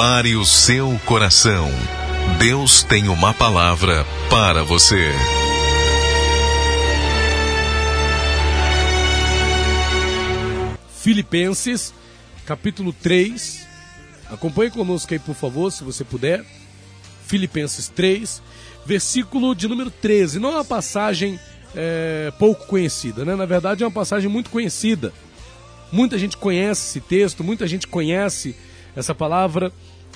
Prepare o seu coração. Deus tem uma palavra para você. Filipenses, capítulo 3. Acompanhe conosco aí, por favor, se você puder. Filipenses 3, versículo de número 13. Não é uma passagem é, pouco conhecida, né? Na verdade, é uma passagem muito conhecida. Muita gente conhece esse texto, muita gente conhece essa palavra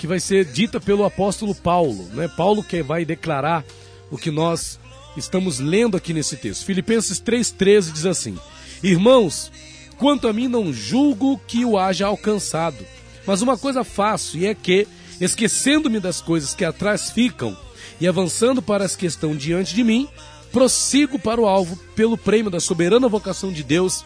que vai ser dita pelo apóstolo Paulo, né? Paulo que vai declarar o que nós estamos lendo aqui nesse texto. Filipenses 3:13 diz assim: Irmãos, quanto a mim não julgo que o haja alcançado, mas uma coisa faço e é que, esquecendo-me das coisas que atrás ficam e avançando para as que estão diante de mim, prossigo para o alvo pelo prêmio da soberana vocação de Deus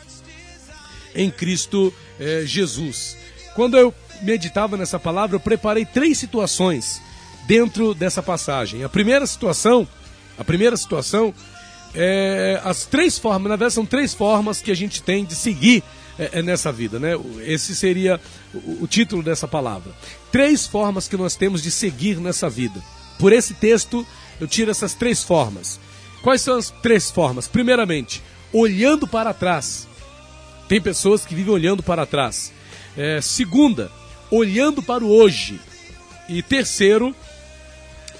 em Cristo eh, Jesus. Quando eu meditava nessa palavra, eu preparei três situações dentro dessa passagem. A primeira situação, a primeira situação é as três formas, na verdade são três formas que a gente tem de seguir é, é nessa vida, né? Esse seria o, o título dessa palavra. Três formas que nós temos de seguir nessa vida. Por esse texto, eu tiro essas três formas. Quais são as três formas? Primeiramente, olhando para trás. Tem pessoas que vivem olhando para trás. É, segunda, olhando para o hoje. E terceiro,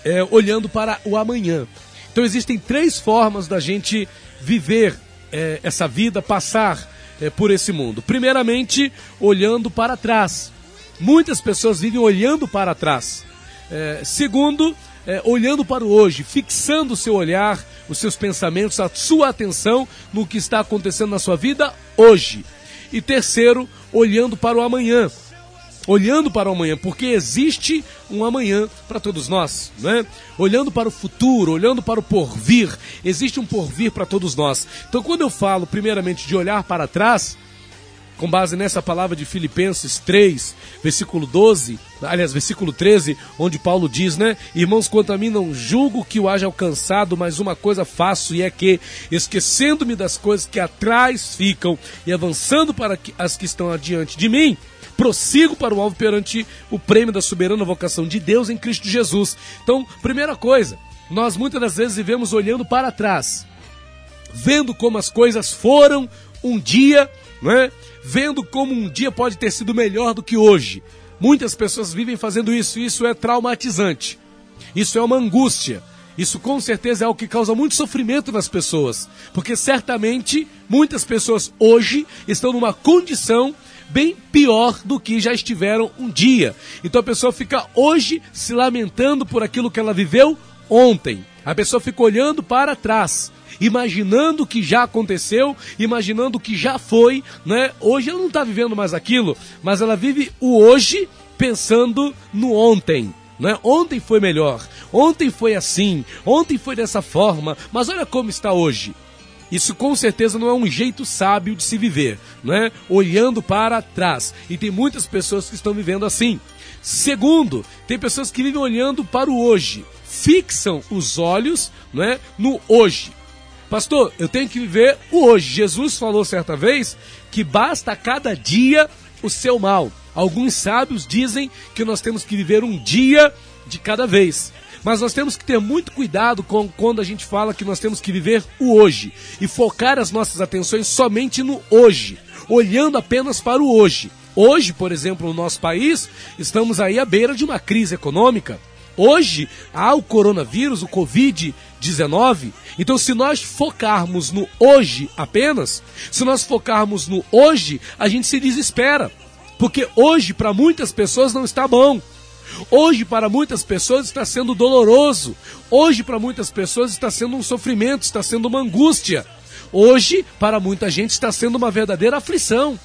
é, olhando para o amanhã. Então existem três formas da gente viver é, essa vida, passar é, por esse mundo. Primeiramente, olhando para trás. Muitas pessoas vivem olhando para trás. É, segundo, é, olhando para o hoje, fixando o seu olhar, os seus pensamentos, a sua atenção no que está acontecendo na sua vida hoje. E terceiro, olhando para o amanhã, olhando para o amanhã, porque existe um amanhã para todos nós, né? Olhando para o futuro, olhando para o porvir, existe um porvir para todos nós. Então, quando eu falo, primeiramente, de olhar para trás, com base nessa palavra de Filipenses 3, versículo 12, aliás, versículo 13, onde Paulo diz, né? Irmãos, quanto a mim não julgo que o haja alcançado, mas uma coisa faço e é que, esquecendo-me das coisas que atrás ficam e avançando para as que estão adiante de mim, prossigo para o alvo perante o prêmio da soberana vocação de Deus em Cristo Jesus. Então, primeira coisa, nós muitas das vezes vivemos olhando para trás, vendo como as coisas foram um dia, não é? Vendo como um dia pode ter sido melhor do que hoje. Muitas pessoas vivem fazendo isso, isso é traumatizante. Isso é uma angústia. Isso com certeza é algo que causa muito sofrimento nas pessoas, porque certamente muitas pessoas hoje estão numa condição bem pior do que já estiveram um dia. Então a pessoa fica hoje se lamentando por aquilo que ela viveu ontem. A pessoa fica olhando para trás, imaginando o que já aconteceu, imaginando o que já foi, né? Hoje ela não está vivendo mais aquilo, mas ela vive o hoje pensando no ontem. Né? Ontem foi melhor, ontem foi assim, ontem foi dessa forma, mas olha como está hoje. Isso com certeza não é um jeito sábio de se viver, não é? Olhando para trás. E tem muitas pessoas que estão vivendo assim. Segundo, tem pessoas que vivem olhando para o hoje, fixam os olhos, não é, no hoje. Pastor, eu tenho que viver o hoje. Jesus falou certa vez que basta a cada dia o seu mal. Alguns sábios dizem que nós temos que viver um dia de cada vez. Mas nós temos que ter muito cuidado com quando a gente fala que nós temos que viver o hoje e focar as nossas atenções somente no hoje, olhando apenas para o hoje. Hoje, por exemplo, no nosso país, estamos aí à beira de uma crise econômica. Hoje há o coronavírus, o Covid-19. Então, se nós focarmos no hoje apenas, se nós focarmos no hoje, a gente se desespera. Porque hoje, para muitas pessoas, não está bom. Hoje, para muitas pessoas, está sendo doloroso. Hoje, para muitas pessoas, está sendo um sofrimento, está sendo uma angústia. Hoje, para muita gente, está sendo uma verdadeira aflição.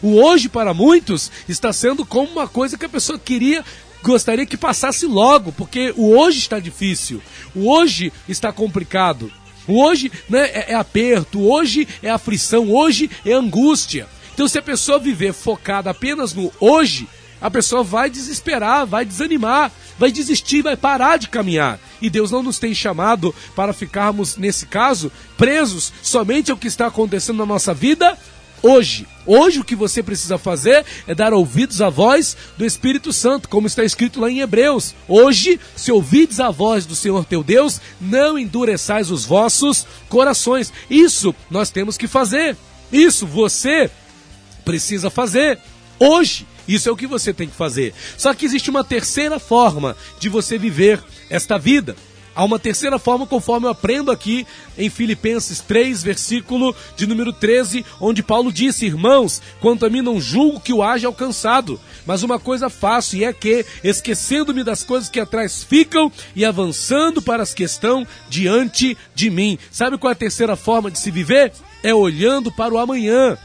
O hoje, para muitos, está sendo como uma coisa que a pessoa queria, gostaria que passasse logo, porque o hoje está difícil, o hoje está complicado, o hoje né, é, é aperto, hoje é aflição, hoje é angústia. Então, se a pessoa viver focada apenas no hoje, a pessoa vai desesperar, vai desanimar, vai desistir, vai parar de caminhar. E Deus não nos tem chamado para ficarmos, nesse caso, presos somente ao que está acontecendo na nossa vida hoje. Hoje o que você precisa fazer é dar ouvidos à voz do Espírito Santo, como está escrito lá em Hebreus. Hoje, se ouvides a voz do Senhor teu Deus, não endureçais os vossos corações. Isso nós temos que fazer. Isso você precisa fazer hoje. Isso é o que você tem que fazer. Só que existe uma terceira forma de você viver esta vida. Há uma terceira forma, conforme eu aprendo aqui em Filipenses 3, versículo de número 13, onde Paulo disse: Irmãos, quanto a mim não julgo que o haja alcançado, mas uma coisa faço, e é que, esquecendo-me das coisas que atrás ficam e avançando para as que estão diante de mim. Sabe qual é a terceira forma de se viver? É olhando para o amanhã,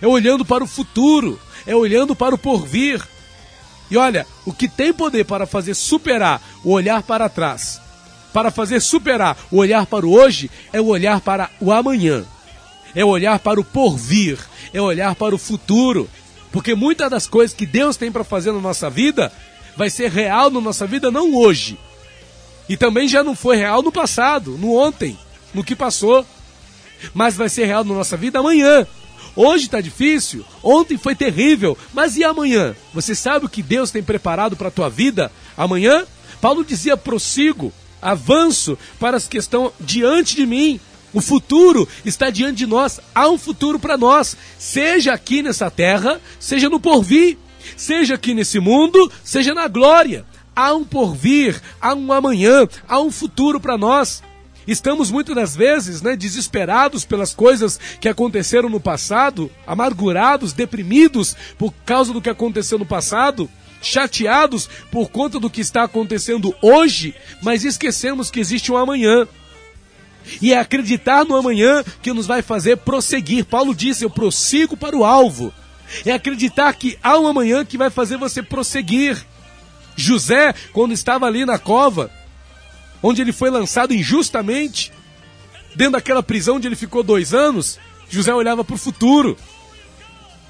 é olhando para o futuro, é olhando para o porvir. E olha, o que tem poder para fazer superar o olhar para trás para fazer superar o olhar para o hoje é o olhar para o amanhã, é o olhar para o porvir, é o olhar para o futuro. Porque muitas das coisas que Deus tem para fazer na nossa vida vai ser real na nossa vida não hoje. E também já não foi real no passado, no ontem, no que passou. Mas vai ser real na nossa vida amanhã. Hoje está difícil, ontem foi terrível, mas e amanhã? Você sabe o que Deus tem preparado para a tua vida amanhã? Paulo dizia: prossigo, avanço para as que estão diante de mim. O futuro está diante de nós. Há um futuro para nós, seja aqui nessa terra, seja no porvir, seja aqui nesse mundo, seja na glória. Há um porvir, há um amanhã, há um futuro para nós. Estamos muitas das vezes né, desesperados pelas coisas que aconteceram no passado, amargurados, deprimidos por causa do que aconteceu no passado chateados por conta do que está acontecendo hoje, mas esquecemos que existe um amanhã. E é acreditar no amanhã que nos vai fazer prosseguir. Paulo disse: Eu prossigo para o alvo. É acreditar que há um amanhã que vai fazer você prosseguir. José, quando estava ali na cova, onde ele foi lançado injustamente, dentro daquela prisão onde ele ficou dois anos, José olhava para o futuro.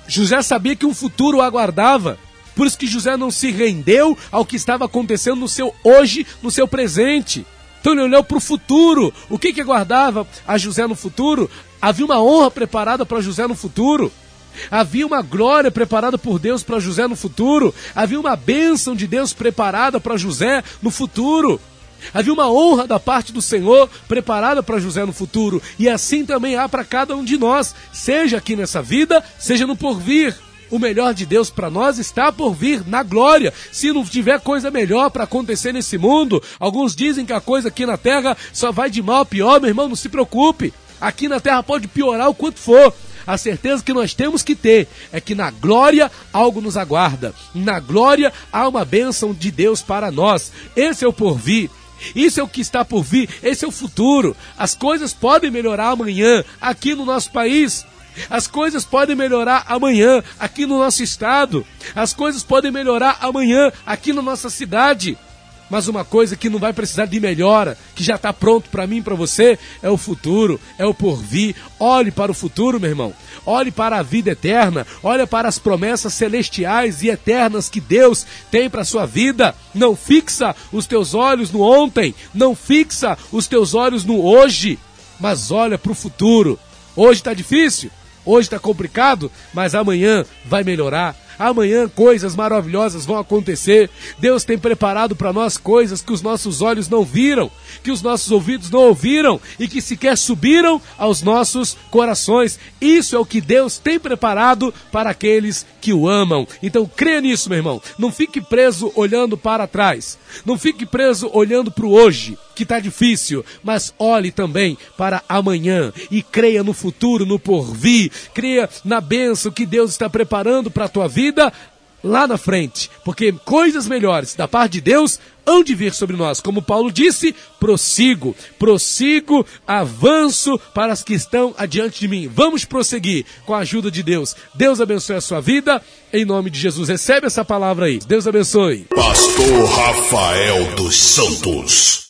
José sabia que um futuro o aguardava. Por isso que José não se rendeu ao que estava acontecendo no seu hoje, no seu presente. Então ele olhou para o futuro. O que, que aguardava a José no futuro? Havia uma honra preparada para José no futuro. Havia uma glória preparada por Deus para José no futuro. Havia uma bênção de Deus preparada para José no futuro. Havia uma honra da parte do Senhor preparada para José no futuro. E assim também há para cada um de nós, seja aqui nessa vida, seja no porvir. O melhor de Deus para nós está por vir na glória. Se não tiver coisa melhor para acontecer nesse mundo, alguns dizem que a coisa aqui na terra só vai de mal a pior, meu irmão, não se preocupe. Aqui na terra pode piorar o quanto for. A certeza que nós temos que ter é que na glória algo nos aguarda. Na glória há uma bênção de Deus para nós. Esse é o porvir. Isso é o que está por vir, esse é o futuro. As coisas podem melhorar amanhã aqui no nosso país. As coisas podem melhorar amanhã aqui no nosso estado. As coisas podem melhorar amanhã aqui na nossa cidade. Mas uma coisa que não vai precisar de melhora, que já está pronto para mim e para você, é o futuro, é o porvir. Olhe para o futuro, meu irmão. Olhe para a vida eterna. Olhe para as promessas celestiais e eternas que Deus tem para sua vida. Não fixa os teus olhos no ontem, não fixa os teus olhos no hoje, mas olha para o futuro. Hoje está difícil? Hoje está complicado, mas amanhã vai melhorar. Amanhã coisas maravilhosas vão acontecer. Deus tem preparado para nós coisas que os nossos olhos não viram, que os nossos ouvidos não ouviram e que sequer subiram aos nossos corações. Isso é o que Deus tem preparado para aqueles que o amam. Então creia nisso, meu irmão. Não fique preso olhando para trás. Não fique preso olhando para o hoje que está difícil, mas olhe também para amanhã e creia no futuro, no porvir, creia na bênção que Deus está preparando para a tua vida lá na frente, porque coisas melhores da parte de Deus hão de vir sobre nós. Como Paulo disse, prossigo, prossigo, avanço para as que estão adiante de mim. Vamos prosseguir com a ajuda de Deus. Deus abençoe a sua vida, em nome de Jesus. Recebe essa palavra aí. Deus abençoe. Pastor Rafael dos Santos.